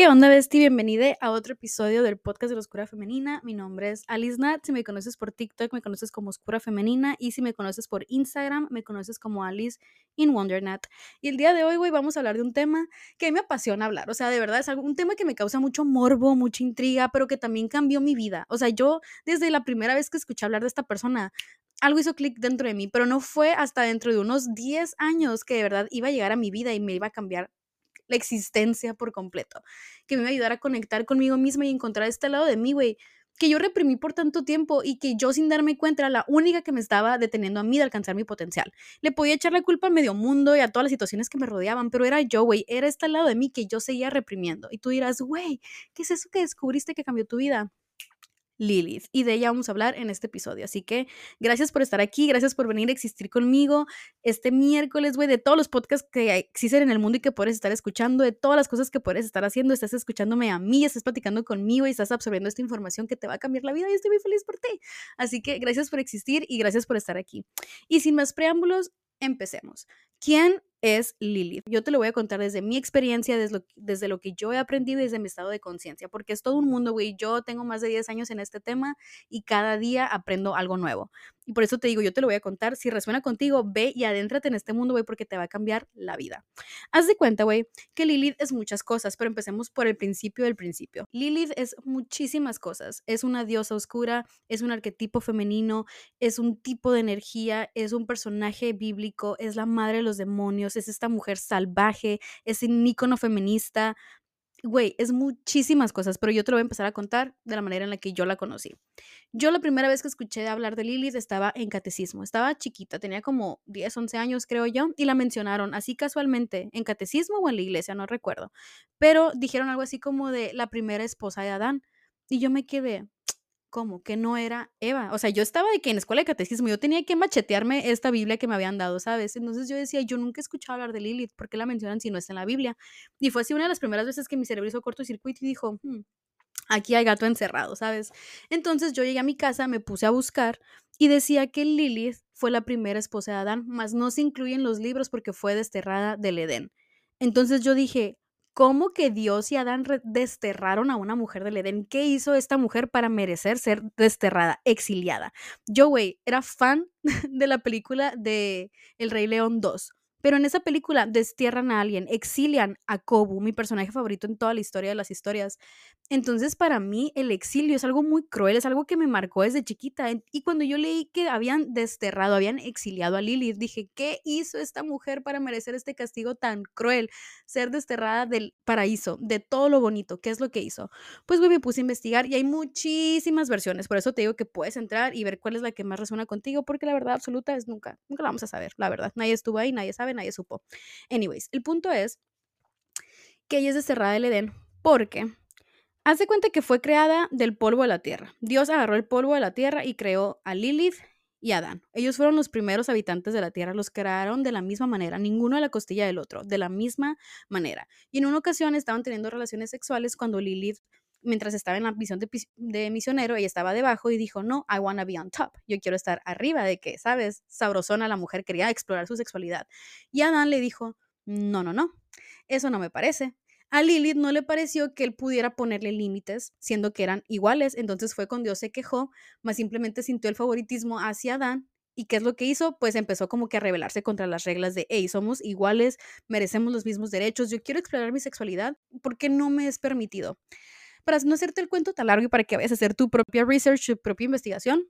¿Qué onda, Besti? Bienvenida a otro episodio del podcast de la Oscura Femenina. Mi nombre es Alice Nat. Si me conoces por TikTok, me conoces como Oscura Femenina. Y si me conoces por Instagram, me conoces como Alice in Wonder Nat. Y el día de hoy, güey, vamos a hablar de un tema que me apasiona hablar. O sea, de verdad, es un tema que me causa mucho morbo, mucha intriga, pero que también cambió mi vida. O sea, yo, desde la primera vez que escuché hablar de esta persona, algo hizo clic dentro de mí, pero no fue hasta dentro de unos 10 años que de verdad iba a llegar a mi vida y me iba a cambiar la existencia por completo, que me iba a ayudar a conectar conmigo misma y encontrar este lado de mí, güey, que yo reprimí por tanto tiempo y que yo sin darme cuenta era la única que me estaba deteniendo a mí de alcanzar mi potencial. Le podía echar la culpa al medio mundo y a todas las situaciones que me rodeaban, pero era yo, güey, era este lado de mí que yo seguía reprimiendo. Y tú dirás, güey, ¿qué es eso que descubriste que cambió tu vida? Lilith. Y de ella vamos a hablar en este episodio. Así que gracias por estar aquí, gracias por venir a existir conmigo este miércoles, güey, de todos los podcasts que existen en el mundo y que puedes estar escuchando, de todas las cosas que puedes estar haciendo, estás escuchándome a mí, estás platicando conmigo y estás absorbiendo esta información que te va a cambiar la vida y estoy muy feliz por ti. Así que gracias por existir y gracias por estar aquí. Y sin más preámbulos, empecemos. ¿Quién es Lilith. Yo te lo voy a contar desde mi experiencia, desde lo, que yo he aprendido y desde mi estado de conciencia, porque es todo un mundo, güey. Yo tengo más de 10 años en este tema y cada día aprendo algo nuevo. Y por eso te digo, yo te lo voy a contar. Si resuena contigo, ve y adéntrate en este mundo, güey, porque te va a cambiar la vida. Haz de cuenta, güey, que Lilith es muchas cosas, pero empecemos por el principio del principio. Lilith es muchísimas cosas. Es una diosa oscura, es un arquetipo femenino, es un tipo de energía, es un personaje bíblico, es la madre de los demonios, es esta mujer salvaje, es un ícono feminista, güey, es muchísimas cosas, pero yo te lo voy a empezar a contar de la manera en la que yo la conocí. Yo la primera vez que escuché hablar de Lilith estaba en catecismo, estaba chiquita, tenía como 10, 11 años creo yo, y la mencionaron así casualmente, en catecismo o en la iglesia, no recuerdo, pero dijeron algo así como de la primera esposa de Adán, y yo me quedé, ¿Cómo? Que no era Eva. O sea, yo estaba de que en escuela de catecismo yo tenía que machetearme esta Biblia que me habían dado, ¿sabes? Entonces yo decía, yo nunca he escuchado hablar de Lilith, ¿por qué la mencionan si no está en la Biblia? Y fue así una de las primeras veces que mi cerebro hizo cortocircuito y dijo, hmm, aquí hay gato encerrado, ¿sabes? Entonces yo llegué a mi casa, me puse a buscar y decía que Lilith fue la primera esposa de Adán, mas no se incluye en los libros porque fue desterrada del Edén. Entonces yo dije, ¿Cómo que Dios y Adán desterraron a una mujer del Edén? ¿Qué hizo esta mujer para merecer ser desterrada, exiliada? Yo, güey, era fan de la película de El Rey León 2. Pero en esa película destierran a alguien, exilian a Kobu, mi personaje favorito en toda la historia de las historias. Entonces, para mí, el exilio es algo muy cruel, es algo que me marcó desde chiquita. Y cuando yo leí que habían desterrado, habían exiliado a Lilith, dije, ¿qué hizo esta mujer para merecer este castigo tan cruel? Ser desterrada del paraíso, de todo lo bonito. ¿Qué es lo que hizo? Pues, güey, me puse a investigar y hay muchísimas versiones. Por eso te digo que puedes entrar y ver cuál es la que más resuena contigo, porque la verdad absoluta es nunca, nunca la vamos a saber, la verdad. Nadie estuvo ahí, nadie sabe, nadie supo. Anyways, el punto es que ella es desterrada del Edén porque Hace cuenta que fue creada del polvo de la tierra. Dios agarró el polvo de la tierra y creó a Lilith y Adán. Ellos fueron los primeros habitantes de la tierra, los crearon de la misma manera, ninguno a la costilla del otro, de la misma manera. Y en una ocasión estaban teniendo relaciones sexuales cuando Lilith, mientras estaba en la visión de, misionero, ella estaba debajo y dijo, no, I wanna be on top. Yo quiero estar arriba de que, ¿sabes? Sabrosona, la mujer quería explorar su sexualidad. Y Adán le dijo, no, no, no, eso no me parece. A Lilith no le pareció que él pudiera ponerle límites, siendo que eran iguales, entonces fue cuando Dios se quejó, más simplemente sintió el favoritismo hacia Adán. ¿Y qué es lo que hizo? Pues empezó como que a rebelarse contra las reglas de, hey, somos iguales, merecemos los mismos derechos, yo quiero explorar mi sexualidad, porque no me es permitido? Para no hacerte el cuento tan largo y para que vayas a hacer tu propia research, tu propia investigación,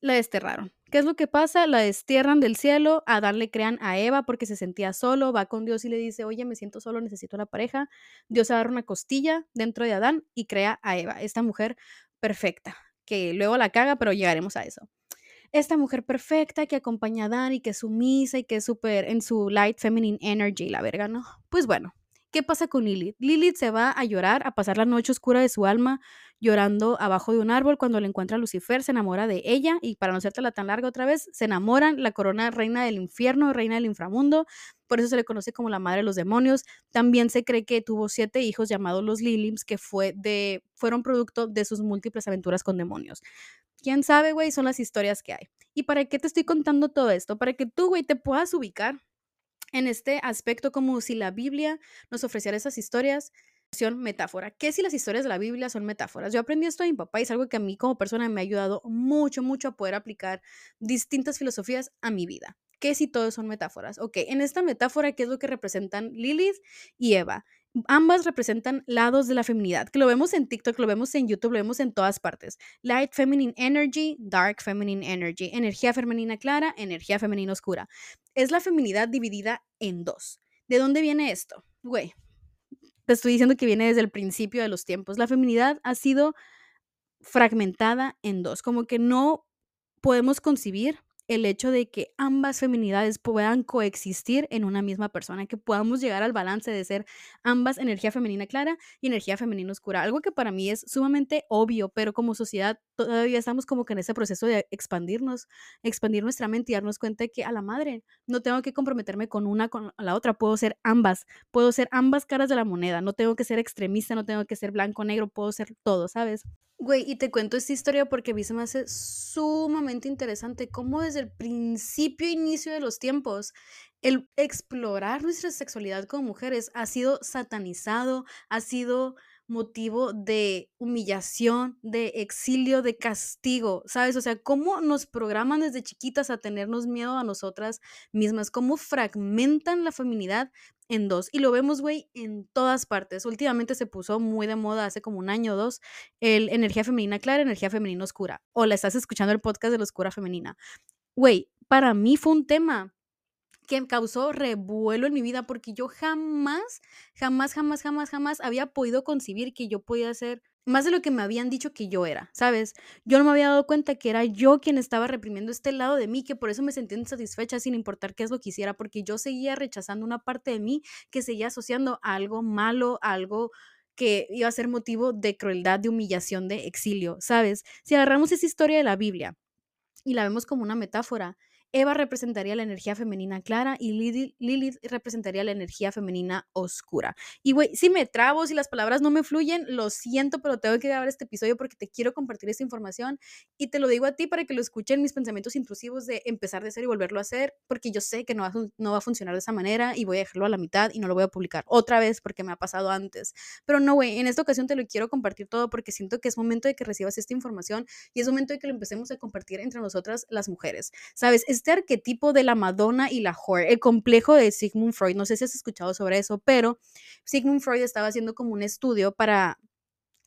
la desterraron. ¿Qué es lo que pasa? La destierran del cielo, a Adán le crean a Eva porque se sentía solo, va con Dios y le dice, oye, me siento solo, necesito una pareja. Dios agarra una costilla dentro de Adán y crea a Eva, esta mujer perfecta, que luego la caga, pero llegaremos a eso. Esta mujer perfecta que acompaña a Adán y que es sumisa y que es súper en su light feminine energy, la verga, ¿no? Pues bueno, ¿Qué pasa con Lilith? Lilith se va a llorar, a pasar la noche oscura de su alma, llorando abajo de un árbol. Cuando le encuentra a Lucifer, se enamora de ella y para no la tan larga otra vez, se enamoran. La corona reina del infierno, reina del inframundo. Por eso se le conoce como la madre de los demonios. También se cree que tuvo siete hijos llamados los Lilims, que fue de, fueron producto de sus múltiples aventuras con demonios. ¿Quién sabe, güey? Son las historias que hay. ¿Y para qué te estoy contando todo esto? Para que tú, güey, te puedas ubicar en este aspecto como si la Biblia nos ofreciera esas historias metáfora. ¿Qué si las historias de la Biblia son metáforas? Yo aprendí esto de mi papá y es algo que a mí como persona me ha ayudado mucho, mucho a poder aplicar distintas filosofías a mi vida. ¿Qué si todos son metáforas? Ok, en esta metáfora, ¿qué es lo que representan Lilith y Eva? Ambas representan lados de la feminidad, que lo vemos en TikTok, lo vemos en YouTube, lo vemos en todas partes. Light feminine energy, dark feminine energy, energía femenina clara, energía femenina oscura. Es la feminidad dividida en dos. ¿De dónde viene esto? Güey, te estoy diciendo que viene desde el principio de los tiempos. La feminidad ha sido fragmentada en dos, como que no podemos concebir el hecho de que ambas feminidades puedan coexistir en una misma persona, que podamos llegar al balance de ser ambas energía femenina clara y energía femenina oscura, algo que para mí es sumamente obvio, pero como sociedad todavía estamos como que en ese proceso de expandirnos, expandir nuestra mente y darnos cuenta de que a la madre no tengo que comprometerme con una con la otra, puedo ser ambas, puedo ser ambas caras de la moneda, no tengo que ser extremista, no tengo que ser blanco negro, puedo ser todo, ¿sabes? Güey, y te cuento esta historia porque a mí se me hace sumamente interesante cómo desde el principio, inicio de los tiempos, el explorar nuestra sexualidad como mujeres ha sido satanizado, ha sido motivo de humillación, de exilio, de castigo, ¿sabes? O sea, cómo nos programan desde chiquitas a tenernos miedo a nosotras mismas, cómo fragmentan la feminidad en dos. Y lo vemos, güey, en todas partes. Últimamente se puso muy de moda hace como un año o dos el energía femenina clara, energía femenina oscura. O la estás escuchando el podcast de la oscura femenina. Güey, para mí fue un tema que causó revuelo en mi vida porque yo jamás, jamás, jamás, jamás, jamás había podido concebir que yo podía ser más de lo que me habían dicho que yo era, ¿sabes? Yo no me había dado cuenta que era yo quien estaba reprimiendo este lado de mí, que por eso me sentía insatisfecha sin importar qué es lo que hiciera, porque yo seguía rechazando una parte de mí que seguía asociando a algo malo, a algo que iba a ser motivo de crueldad, de humillación, de exilio, ¿sabes? Si agarramos esa historia de la Biblia y la vemos como una metáfora, Eva representaría la energía femenina clara y Lilith, representaría la energía femenina oscura. Y güey, si me trabo, si las palabras no me fluyen, lo siento, pero tengo que grabar este episodio porque te quiero compartir esta información y te lo digo a ti para que lo escuchen mis pensamientos intrusivos de empezar de cero y volverlo a hacer, porque yo sé que no va, no va a funcionar de esa manera y voy a dejarlo a la mitad y no lo voy a publicar otra vez porque me ha pasado antes. Pero no, güey, en esta ocasión te lo quiero compartir todo porque siento que es momento de que recibas esta información y es momento de que lo empecemos a compartir entre nosotras las mujeres. ¿Sabes? Es este arquetipo de la Madonna y la whore, el complejo de Sigmund Freud. No sé si has escuchado sobre eso, pero Sigmund Freud estaba haciendo como un estudio para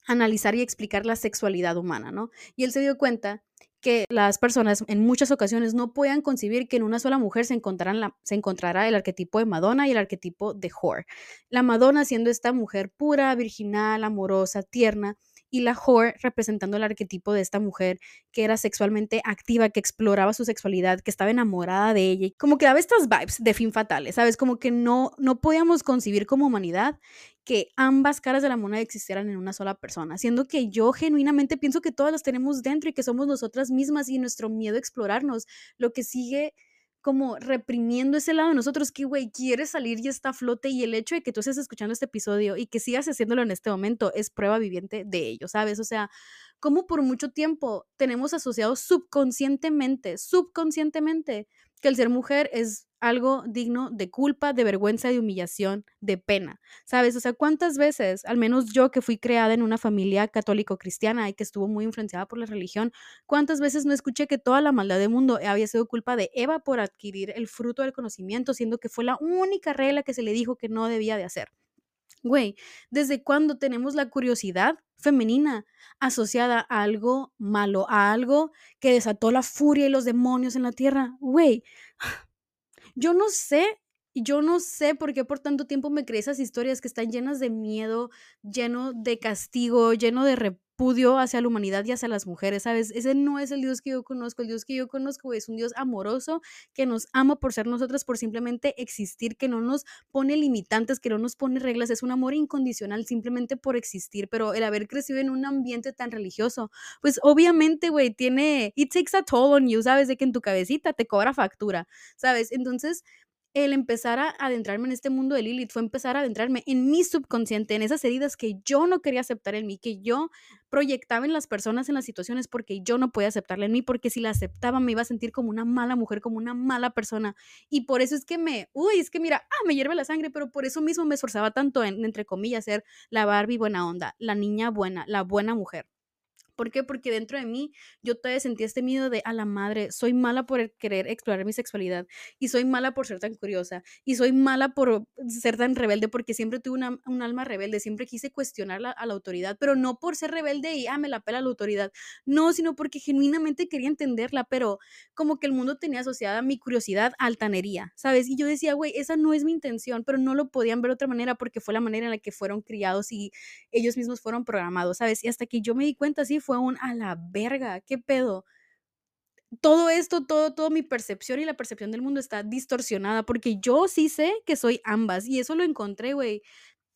analizar y explicar la sexualidad humana, ¿no? Y él se dio cuenta que las personas en muchas ocasiones no puedan concebir que en una sola mujer se, encontraran se encontrará el arquetipo de Madonna y el arquetipo de whore. La Madonna siendo esta mujer pura, virginal, amorosa, tierna, y la whore representando el arquetipo de esta mujer que era sexualmente activa, que exploraba su sexualidad, que estaba enamorada de ella, como que daba estas vibes de fin fatales, ¿sabes? Como que no, no podíamos concebir como humanidad que ambas caras de la moneda existieran en una sola persona, siendo que yo genuinamente pienso que todas las tenemos dentro y que somos nosotras mismas y nuestro miedo a explorarnos, lo que sigue como reprimiendo ese lado de nosotros que, güey, quiere salir y está a flote y el hecho de que tú estés escuchando este episodio y que sigas haciéndolo en este momento es prueba viviente de ello, ¿sabes? O sea, como por mucho tiempo tenemos asociado subconscientemente, subconscientemente, que el ser mujer es algo digno de culpa, de vergüenza, de humillación, de pena. ¿Sabes? O sea, ¿cuántas veces, al menos yo que fui creada en una familia católico-cristiana y que estuvo muy influenciada por la religión, cuántas veces no escuché que toda la maldad del mundo había sido culpa de Eva por adquirir el fruto del conocimiento, siendo que fue la única regla que se le dijo que no debía de hacer? Güey, ¿desde cuándo tenemos la curiosidad femenina asociada a algo malo, a algo que desató la furia y los demonios en la tierra? Güey, yo no sé, yo no sé por qué por tanto tiempo me creí esas historias que están llenas de miedo, lleno de castigo, lleno de repudio hacia la humanidad y hacia las mujeres, ¿sabes? Ese no es el Dios que yo conozco. El Dios que yo conozco es un Dios amoroso que nos ama por ser nosotras, por simplemente existir, que no nos pone limitantes, que no nos pone reglas. Es un amor incondicional simplemente por existir. Pero el haber crecido en un ambiente tan religioso, pues obviamente, güey, tiene, it takes a toll on you, ¿sabes? De que en tu cabecita te cobra factura, ¿sabes? Entonces, el empezar a adentrarme en este mundo de Lilith fue empezar a adentrarme en mi subconsciente, en esas heridas que yo no quería aceptar en mí, que yo proyectaba en las personas, en las situaciones, porque yo no podía aceptarla en mí, porque si la aceptaba me iba a sentir como una mala mujer, como una mala persona. Y por eso es que me, uy, es que mira, ah, me hierve la sangre, pero por eso mismo me esforzaba tanto en, entre comillas, ser la Barbie buena onda, la niña buena, la buena mujer. ¿Por qué? Porque dentro de mí yo todavía sentía este miedo de a la madre, soy mala por querer explorar mi sexualidad y soy mala por ser tan curiosa y soy mala por ser tan rebelde porque siempre tuve una, un alma rebelde, siempre quise cuestionar a la autoridad, pero no por ser rebelde y ah, me la pela la autoridad, no, sino porque genuinamente quería entenderla, pero como que el mundo tenía asociada mi curiosidad a altanería, ¿sabes? Y yo decía, güey, esa no es mi intención, pero no lo podían ver de otra manera porque fue la manera en la que fueron criados y ellos mismos fueron programados, ¿sabes? Y hasta que yo me di cuenta, sí, fue un a la verga, ¿qué pedo? Todo esto, todo, todo mi percepción y la percepción del mundo está distorsionada porque yo sí sé que soy ambas y eso lo encontré, güey,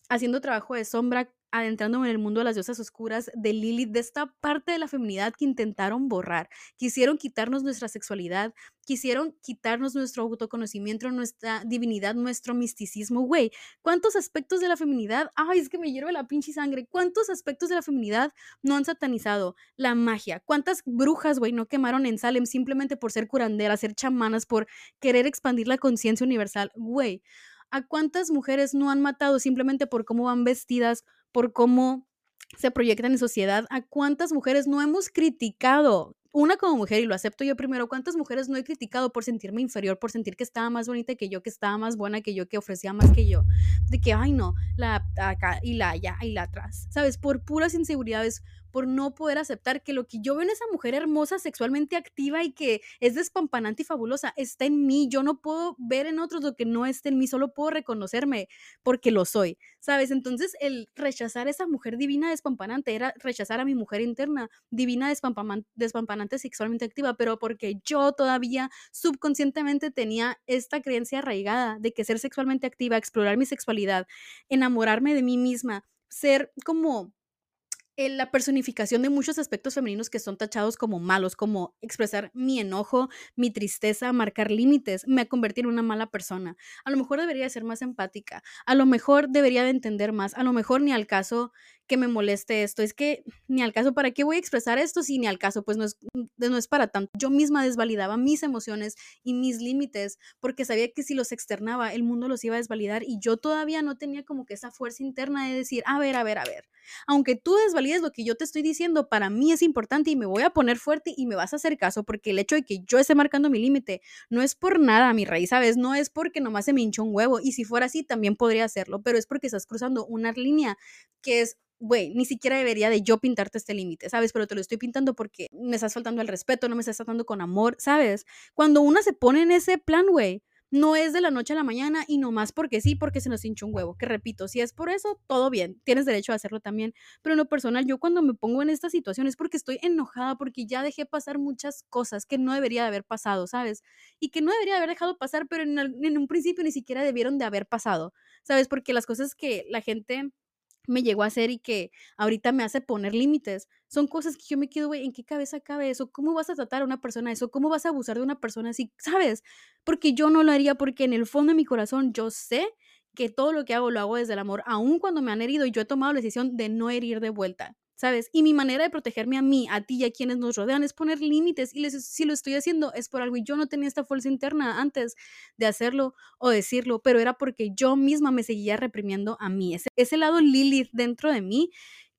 haciendo trabajo de sombra adentrándome en el mundo de las diosas oscuras de Lilith, de esta parte de la feminidad que intentaron borrar. Quisieron quitarnos nuestra sexualidad, quisieron quitarnos nuestro autoconocimiento, nuestra divinidad, nuestro misticismo. Güey, ¿cuántos aspectos de la feminidad? Ay, es que me hierve la pinche sangre. ¿Cuántos aspectos de la feminidad no han satanizado? La magia. ¿Cuántas brujas, güey, no quemaron en Salem simplemente por ser curanderas, ser chamanas, por querer expandir la conciencia universal? Güey. ¿A cuántas mujeres no han matado simplemente por cómo van vestidas, por cómo se proyectan en sociedad? ¿A cuántas mujeres no hemos criticado? Una como mujer, y lo acepto yo primero, ¿cuántas mujeres no he criticado por sentirme inferior, por sentir que estaba más bonita que yo, que estaba más buena que yo, que ofrecía más que yo? De que, ay no, la acá y la allá y la atrás, ¿sabes? Por puras inseguridades, por no poder aceptar que lo que yo veo en esa mujer hermosa, sexualmente activa y que es despampanante y fabulosa, está en mí. Yo no puedo ver en otros lo que no está en mí, solo puedo reconocerme porque lo soy, ¿sabes? Entonces el rechazar a esa mujer divina despampanante era rechazar a mi mujer interna, divina despampanante sexualmente activa, pero porque yo todavía subconscientemente tenía esta creencia arraigada de que ser sexualmente activa, explorar mi sexualidad, enamorarme de mí misma, ser como la personificación de muchos aspectos femeninos que son tachados como malos, como expresar mi enojo, mi tristeza, marcar límites, me ha convertido en una mala persona. A lo mejor debería ser más empática, a lo mejor debería de entender más, a lo mejor ni al caso que me moleste esto, es que ni al caso, ¿para qué voy a expresar esto si ni al caso? Pues no es, no es para tanto. Yo misma desvalidaba mis emociones y mis límites porque sabía que si los externaba, el mundo los iba a desvalidar y yo todavía no tenía como que esa fuerza interna de decir, a ver, a ver, a ver, aunque tú desvalides lo que yo te estoy diciendo, para mí es importante y me voy a poner fuerte y me vas a hacer caso porque el hecho de que yo esté marcando mi límite no es por nada, mi raíz, ¿sabes? No es porque nomás se me hinchó un huevo y si fuera así también podría hacerlo, pero es porque estás cruzando una línea que es güey, ni siquiera debería de yo pintarte este límite, ¿sabes? Pero te lo estoy pintando porque me estás faltando el respeto, no me estás tratando con amor, ¿sabes? Cuando una se pone en ese plan, güey, no es de la noche a la mañana y no más porque sí, porque se nos hincha un huevo. Que repito, si es por eso, todo bien, tienes derecho a hacerlo también. Pero en lo personal, yo cuando me pongo en esta situación es porque estoy enojada, porque ya dejé pasar muchas cosas que no debería de haber pasado, ¿sabes? Y que no debería haber dejado pasar, pero en, en un principio ni siquiera debieron de haber pasado, ¿sabes? Porque las cosas que la gente me llegó a hacer y que ahorita me hace poner límites. Son cosas que yo me quedo, güey, ¿en qué cabeza cabe eso? ¿Cómo vas a tratar a una persona eso? ¿Cómo vas a abusar de una persona así? ¿Sabes? Porque yo no lo haría porque en el fondo de mi corazón yo sé que todo lo que hago lo hago desde el amor, aun cuando me han herido y yo he tomado la decisión de no herir de vuelta. ¿Sabes? Y mi manera de protegerme a mí, a ti y a quienes nos rodean es poner límites y si lo estoy haciendo es por algo y yo no tenía esta fuerza interna antes de hacerlo o decirlo, pero era porque yo misma me seguía reprimiendo a mí, ese, ese lado Lilith dentro de mí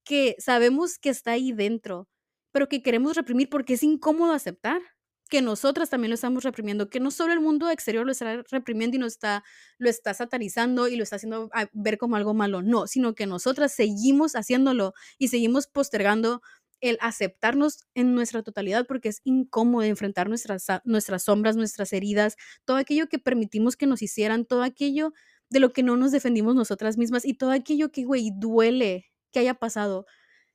que sabemos que está ahí dentro, pero que queremos reprimir porque es incómodo aceptar que nosotras también lo estamos reprimiendo, que no solo el mundo exterior lo está reprimiendo y nos está, lo está satanizando y lo está haciendo ver como algo malo, no, sino que nosotras seguimos haciéndolo y seguimos postergando el aceptarnos en nuestra totalidad porque es incómodo enfrentar nuestras, nuestras sombras, nuestras heridas, todo aquello que permitimos que nos hicieran, todo aquello de lo que no nos defendimos nosotras mismas y todo aquello que, güey, duele que haya pasado.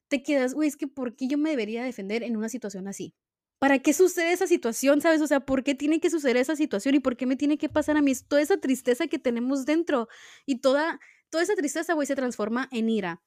Te quedas, güey, es que ¿por qué yo me debería defender en una situación así? ¿Para qué sucede esa situación? ¿Sabes? O sea, ¿por qué tiene que suceder esa situación y por qué me tiene que pasar a mí? Toda esa tristeza que tenemos dentro y toda, toda esa tristeza, güey, se transforma en ira.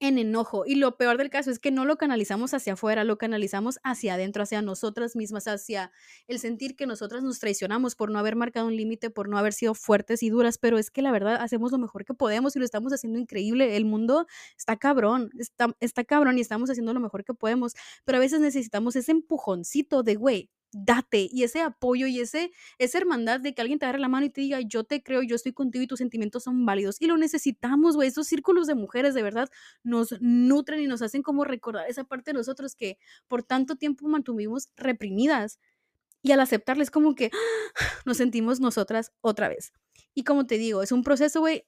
En enojo. Y lo peor del caso es que no lo canalizamos hacia afuera, lo canalizamos hacia adentro, hacia nosotras mismas, hacia el sentir que nosotras nos traicionamos por no haber marcado un límite, por no haber sido fuertes y duras, pero es que la verdad hacemos lo mejor que podemos y lo estamos haciendo increíble. El mundo está cabrón, está, está cabrón y estamos haciendo lo mejor que podemos, pero a veces necesitamos ese empujoncito de, güey, date y ese apoyo y ese, esa hermandad de que alguien te agarre la mano y te diga, yo te creo, yo estoy contigo y tus sentimientos son válidos. Y lo necesitamos, güey. Esos círculos de mujeres de verdad nos nutren y nos hacen como recordar esa parte de nosotros que por tanto tiempo mantuvimos reprimidas. Y al aceptarles como que nos sentimos nosotras otra vez. Y como te digo, es un proceso, güey,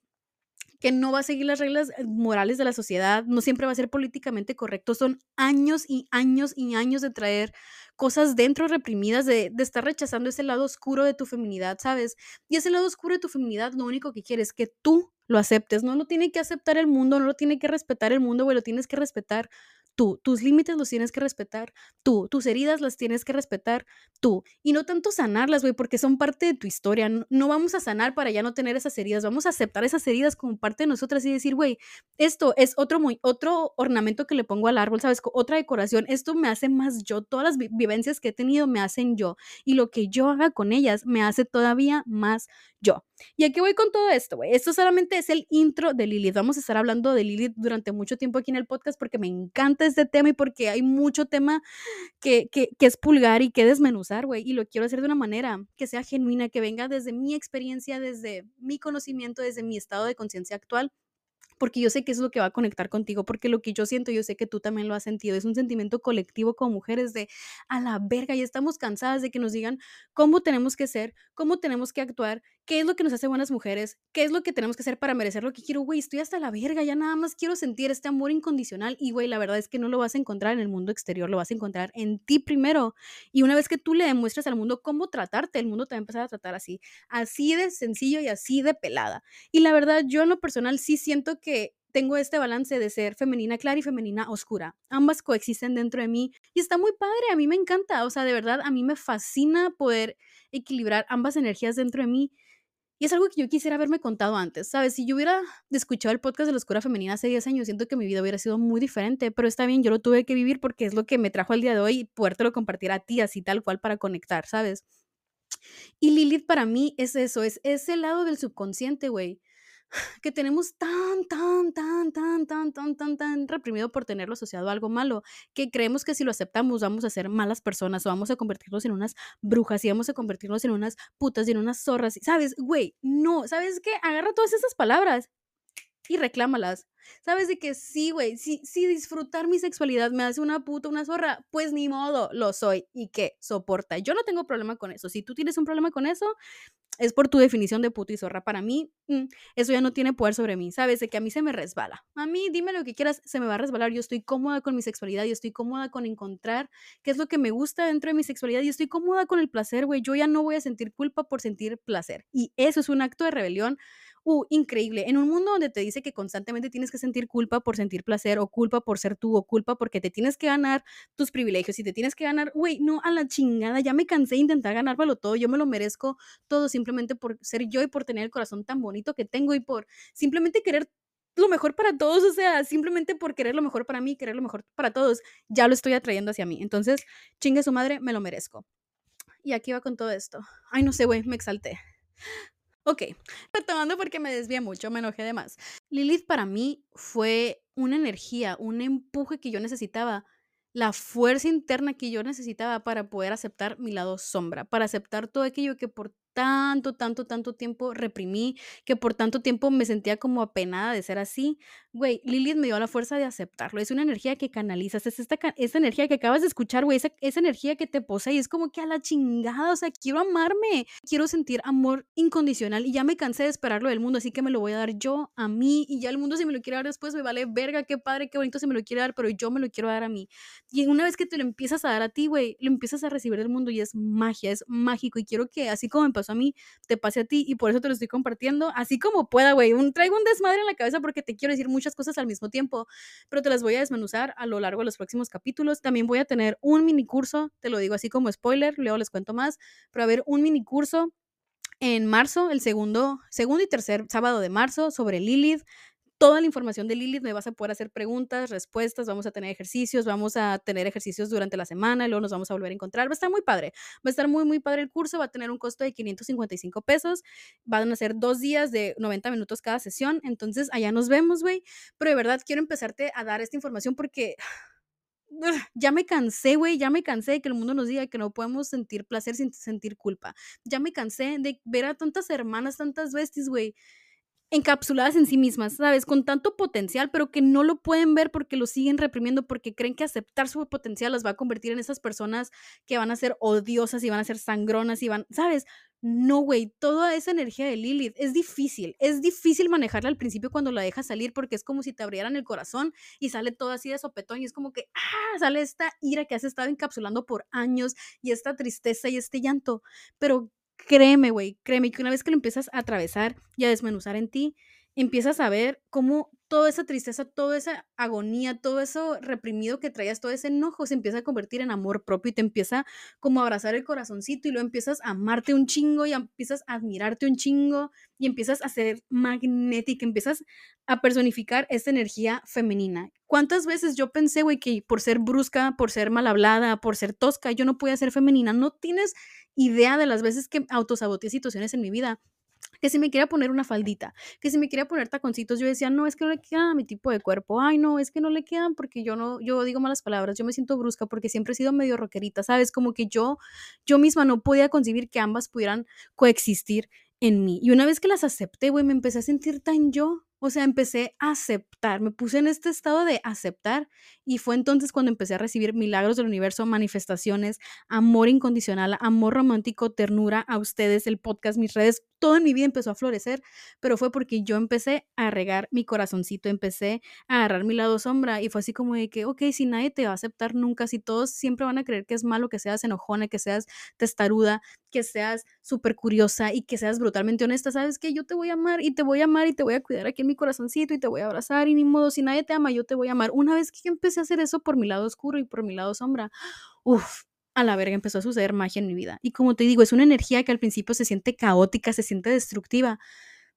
que no va a seguir las reglas eh, morales de la sociedad, no siempre va a ser políticamente correcto. Son años y años y años de traer cosas dentro reprimidas, de, estar rechazando ese lado oscuro de tu feminidad, ¿sabes? Y ese lado oscuro de tu feminidad lo único que quieres es que tú lo aceptes, no lo tiene que aceptar el mundo, no lo tiene que respetar el mundo, güey, lo tienes que respetar tú, tus límites los tienes que respetar tú, tus heridas las tienes que respetar tú. Y no tanto sanarlas, güey, porque son parte de tu historia. No, vamos a sanar para ya no tener esas heridas, vamos a aceptar esas heridas como parte de nosotras y decir, güey, esto es otro, muy, otro ornamento que le pongo al árbol, ¿sabes? Otra decoración, esto me hace más yo, todas las vivencias que he tenido me hacen yo y lo que yo haga con ellas me hace todavía más yo. ¿Y aquí voy con todo esto, güey? Esto solamente es el intro de Lilith. Vamos a estar hablando de Lilith durante mucho tiempo aquí en el podcast porque me encanta este tema y porque hay mucho tema que, que, es pulgar y que desmenuzar, güey. Y lo quiero hacer de una manera que sea genuina, que venga desde mi experiencia, desde mi conocimiento, desde mi estado de conciencia actual porque yo sé que es lo que va a conectar contigo, porque lo que yo siento, yo sé que tú también lo has sentido, es un sentimiento colectivo como mujeres de a la verga, y estamos cansadas de que nos digan cómo tenemos que ser, cómo tenemos que actuar, qué es lo que nos hace buenas mujeres, qué es lo que tenemos que hacer para merecer lo que quiero, güey, estoy hasta la verga, ya nada más quiero sentir este amor incondicional y, güey, la verdad es que no lo vas a encontrar en el mundo exterior, lo vas a encontrar en ti primero. Y una vez que tú le demuestres al mundo cómo tratarte, el mundo te va a empezar a tratar así, así de sencillo y así de pelada. Y la verdad, yo en lo personal sí siento que tengo este balance de ser femenina clara y femenina oscura. Ambas coexisten dentro de mí y está muy padre, a mí me encanta, o sea, de verdad, a mí me fascina poder equilibrar ambas energías dentro de mí. Y es algo que yo quisiera haberme contado antes, ¿sabes? Si yo hubiera escuchado el podcast de la oscura femenina hace 10 años, siento que mi vida hubiera sido muy diferente, pero está bien, yo lo tuve que vivir porque es lo que me trajo al día de hoy y podértelo compartir a ti así tal cual para conectar, ¿sabes? Y Lilith para mí es eso, es ese lado del subconsciente, güey que tenemos tan, tan, tan, tan, tan, tan, tan, tan reprimido por tenerlo asociado a algo malo, que creemos que si lo aceptamos vamos a ser malas personas o vamos a convertirnos en unas brujas y vamos a convertirnos en unas putas y en unas zorras. ¿Sabes? Güey, no, ¿sabes qué? Agarra todas esas palabras y reclámalas. ¿Sabes de que sí, güey? Si, si disfrutar mi sexualidad me hace una puta, una zorra, pues ni modo, lo soy. ¿Y qué? Soporta. Yo no tengo problema con eso. Si tú tienes un problema con eso, es por tu definición de puto y zorra. Para mí, mm, eso ya no tiene poder sobre mí, ¿sabes? De que a mí se me resbala. A mí, dime lo que quieras, se me va a resbalar. Yo estoy cómoda con mi sexualidad, yo estoy cómoda con encontrar qué es lo que me gusta dentro de mi sexualidad y estoy cómoda con el placer, güey. Yo ya no voy a sentir culpa por sentir placer. Y eso es un acto de rebelión uh, increíble. En un mundo donde te dice que constantemente tienes que sentir culpa por sentir placer o culpa por ser tú o culpa porque te tienes que ganar tus privilegios y te tienes que ganar, güey, no, a la chingada, ya me cansé de intentar ganármelo todo, yo me lo merezco todo simplemente por ser yo y por tener el corazón tan bonito que tengo y por simplemente querer lo mejor para todos, o sea, simplemente por querer lo mejor para mí, querer lo mejor para todos, ya lo estoy atrayendo hacia mí. Entonces, chingue su madre, me lo merezco. Y aquí va con todo esto. Ay, no sé, güey, me exalté. Ok, retomando porque me desvié mucho, me enojé de más. Lilith para mí fue una energía, un empuje que yo necesitaba, la fuerza interna que yo necesitaba para poder aceptar mi lado sombra, para aceptar todo aquello que por tanto, tanto, tanto tiempo reprimí, que por tanto tiempo me sentía como apenada de ser así. Güey, Lilith me dio la fuerza de aceptarlo. Es una energía que canalizas, es esta, esta energía que acabas de escuchar, güey, esa, esa energía que te posee y es como que a la chingada, o sea, quiero amarme, quiero sentir amor incondicional y ya me cansé de esperarlo del mundo, así que me lo voy a dar yo a mí y ya el mundo si me lo quiere dar después me vale verga, qué padre, qué bonito se me lo quiere dar, pero yo me lo quiero dar a mí. Y una vez que te lo empiezas a dar a ti, güey, lo empiezas a recibir del mundo y es magia, es mágico y quiero que así como me a mí, te pase a ti y por eso te lo estoy compartiendo, así como pueda, güey. Un, traigo un desmadre en la cabeza porque te quiero decir muchas cosas al mismo tiempo, pero te las voy a desmenuzar a lo largo de los próximos capítulos. También voy a tener un mini curso, te lo digo así como spoiler, luego les cuento más, pero a ver, un mini curso en marzo, el segundo, segundo y tercer sábado de marzo sobre Lilith, toda la información de Lilith, me vas a poder hacer preguntas, respuestas, vamos a tener ejercicios, vamos a tener ejercicios durante la semana, luego nos vamos a volver a encontrar. Va a estar muy padre, va a estar muy, muy padre el curso, va a tener un costo de 555 pesos, van a ser dos días de 90 minutos cada sesión, entonces allá nos vemos, güey. Pero de verdad quiero empezarte a dar esta información porque ya me cansé, güey, ya me cansé de que el mundo nos diga que no podemos sentir placer sin sentir culpa. Ya me cansé de ver a tantas hermanas, tantas bestias, güey, encapsuladas en sí mismas, ¿sabes? Con tanto potencial, pero que no lo pueden ver porque lo siguen reprimiendo, porque creen que aceptar su potencial las va a convertir en esas personas que van a ser odiosas y van a ser sangronas y van, ¿sabes? No, güey, toda esa energía de Lilith es difícil, es difícil manejarla al principio cuando la dejas salir porque es como si te abrieran el corazón y sale todo así de sopetón y es como que, ah, sale esta ira que has estado encapsulando por años y esta tristeza y este llanto, pero créeme, güey, créeme que una vez que lo empiezas a atravesar y a desmenuzar en ti, empiezas a ver cómo toda esa tristeza, toda esa agonía, todo eso reprimido que traías, todo ese enojo se empieza a convertir en amor propio y te empieza como a abrazar el corazoncito y luego empiezas a amarte un chingo y empiezas a admirarte un chingo y empiezas a ser magnética, empiezas a personificar esa energía femenina. ¿Cuántas veces yo pensé, güey, que por ser brusca, por ser mal hablada, por ser tosca, yo no podía ser femenina? No tienes idea de las veces que autosaboteé situaciones en mi vida que si me quería poner una faldita, que si me quería poner taconcitos, yo decía, no, es que no le queda a mi tipo de cuerpo, ay, no, es que no le quedan porque yo no, yo digo malas palabras, yo me siento brusca porque siempre he sido medio rockerita, ¿sabes? Como que yo, yo misma no podía concebir que ambas pudieran coexistir en mí. Y una vez que las acepté, güey, me empecé a sentir tan yo, o sea, empecé a aceptar, me puse en este estado de aceptar y fue entonces cuando empecé a recibir milagros del universo, manifestaciones, amor incondicional, amor romántico, ternura a ustedes, el podcast, mis redes, todo en mi vida empezó a florecer, pero fue porque yo empecé a regar mi corazoncito, empecé a agarrar mi lado sombra y fue así como de que, ok, si nadie te va a aceptar nunca, si todos siempre van a creer que es malo que seas enojona, que seas testaruda, que seas súper curiosa y que seas brutalmente honesta, sabes que yo te voy a amar y te voy a amar y te voy a cuidar aquí en mi corazoncito y te voy a abrazar y ni modo, si nadie te ama, yo te voy a amar. Una vez que yo empecé a hacer eso por mi lado oscuro y por mi lado sombra, uff, a la verga empezó a suceder magia en mi vida. Y como te digo, es una energía que al principio se siente caótica, se siente destructiva,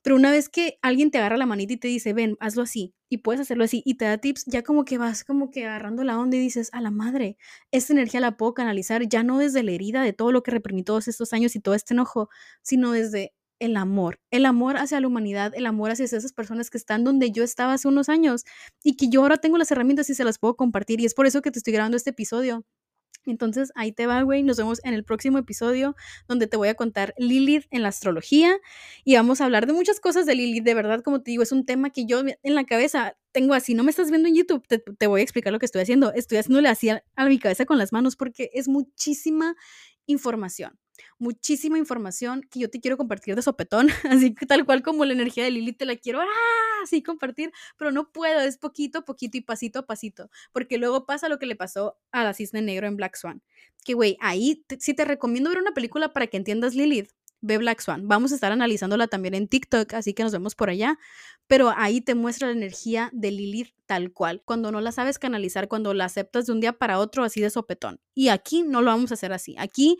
pero una vez que alguien te agarra la manita y te dice, ven, hazlo así, y puedes hacerlo así, y te da tips, ya como que vas como que agarrando la onda y dices, a la madre, esta energía la puedo canalizar ya no desde la herida de todo lo que reprimí todos estos años y todo este enojo, sino desde el amor, el amor hacia la humanidad, el amor hacia esas personas que están donde yo estaba hace unos años y que yo ahora tengo las herramientas y se las puedo compartir. Y es por eso que te estoy grabando este episodio, entonces ahí te va, güey. Nos vemos en el próximo episodio donde te voy a contar Lilith en la astrología y vamos a hablar de muchas cosas de Lilith. De verdad, como te digo, es un tema que yo en la cabeza tengo así. No me estás viendo en YouTube, te, voy a explicar lo que estoy haciendo. Estoy haciéndole así a mi cabeza con las manos porque es muchísima información muchísima información que yo te quiero compartir de sopetón, así que tal cual como la energía de Lili te la quiero ¡ah! así compartir, pero no puedo, es poquito a poquito y pasito a pasito, porque luego pasa lo que le pasó a la cisne negro en Black Swan, que güey, ahí sí te recomiendo ver una película para que entiendas Lilith, ve Black Swan. Vamos a estar analizándola también en TikTok, así que nos vemos por allá. Pero ahí te muestra la energía de Lilith tal cual, cuando no la sabes canalizar, cuando la aceptas de un día para otro así de sopetón. Y aquí no lo vamos a hacer así. Aquí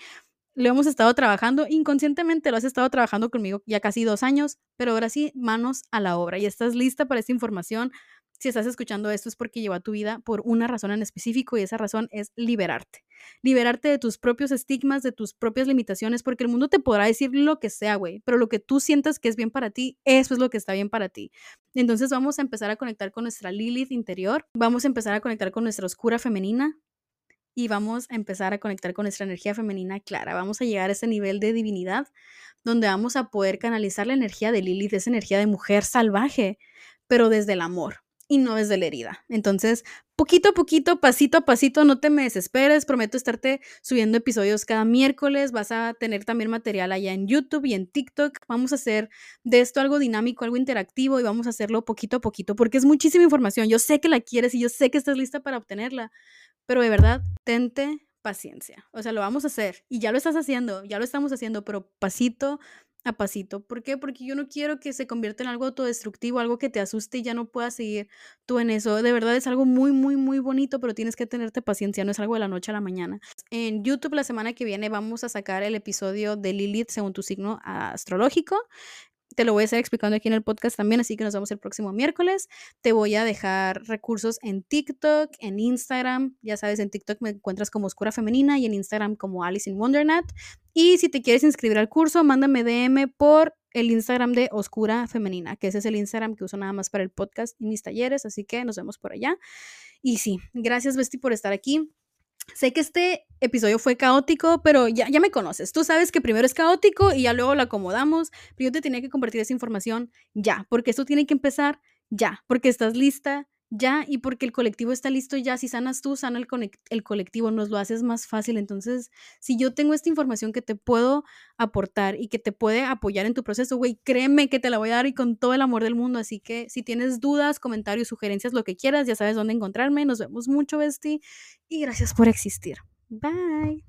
lo hemos estado trabajando inconscientemente, lo has estado trabajando conmigo ya casi dos años, pero ahora sí, manos a la obra y estás lista para esta información. Si estás escuchando esto es porque lleva tu vida por una razón en específico y esa razón es liberarte. Liberarte de tus propios estigmas, de tus propias limitaciones, porque el mundo te podrá decir lo que sea, güey, pero lo que tú sientas que es bien para ti, eso es lo que está bien para ti. Entonces vamos a empezar a conectar con nuestra Lilith interior, vamos a empezar a conectar con nuestra oscura femenina, y vamos a empezar a conectar con nuestra energía femenina clara. Vamos a llegar a ese nivel de divinidad donde vamos a poder canalizar la energía de Lilith, esa energía de mujer salvaje, pero desde el amor y no desde la herida. Entonces, poquito a poquito, pasito a pasito, no te me desesperes, prometo estarte subiendo episodios cada miércoles, vas a tener también material allá en YouTube y en TikTok, vamos a hacer de esto algo dinámico, algo interactivo y vamos a hacerlo poquito a poquito porque es muchísima información, yo sé que la quieres y yo sé que estás lista para obtenerla, pero de verdad, tente paciencia. O sea, lo vamos a hacer y ya lo estás haciendo, ya lo estamos haciendo, pero pasito a pasito. ¿Por qué? Porque yo no quiero que se convierta en algo autodestructivo, algo que te asuste y ya no puedas seguir tú en eso. De verdad es algo muy, muy, muy bonito, pero tienes que tenerte paciencia, no es algo de la noche a la mañana. En YouTube la semana que viene vamos a sacar el episodio de Lilith según tu signo astrológico te lo voy a estar explicando aquí en el podcast también, así que nos vemos el próximo miércoles. Te voy a dejar recursos en TikTok, en Instagram. Ya sabes, en TikTok me encuentras como Oscura Femenina y en Instagram como Alice in Wondernet. Y si te quieres inscribir al curso, mándame DM por el Instagram de Oscura Femenina, que ese es el Instagram que uso nada más para el podcast y mis talleres, así que nos vemos por allá. Y sí, gracias Besti por estar aquí. Sé que este episodio fue caótico, pero ya, me conoces. Tú sabes que primero es caótico y ya luego lo acomodamos, pero yo te tenía que compartir esa información ya, porque esto tiene que empezar ya, porque estás lista ya y porque el colectivo está listo ya. Si sanas tú, sana el, el, colectivo, nos lo haces más fácil. Entonces, si yo tengo esta información que te puedo aportar y que te puede apoyar en tu proceso, güey, créeme que te la voy a dar y con todo el amor del mundo. Así que si tienes dudas, comentarios, sugerencias, lo que quieras, ya sabes dónde encontrarme. Nos vemos mucho, Besti, y gracias por existir. Bye.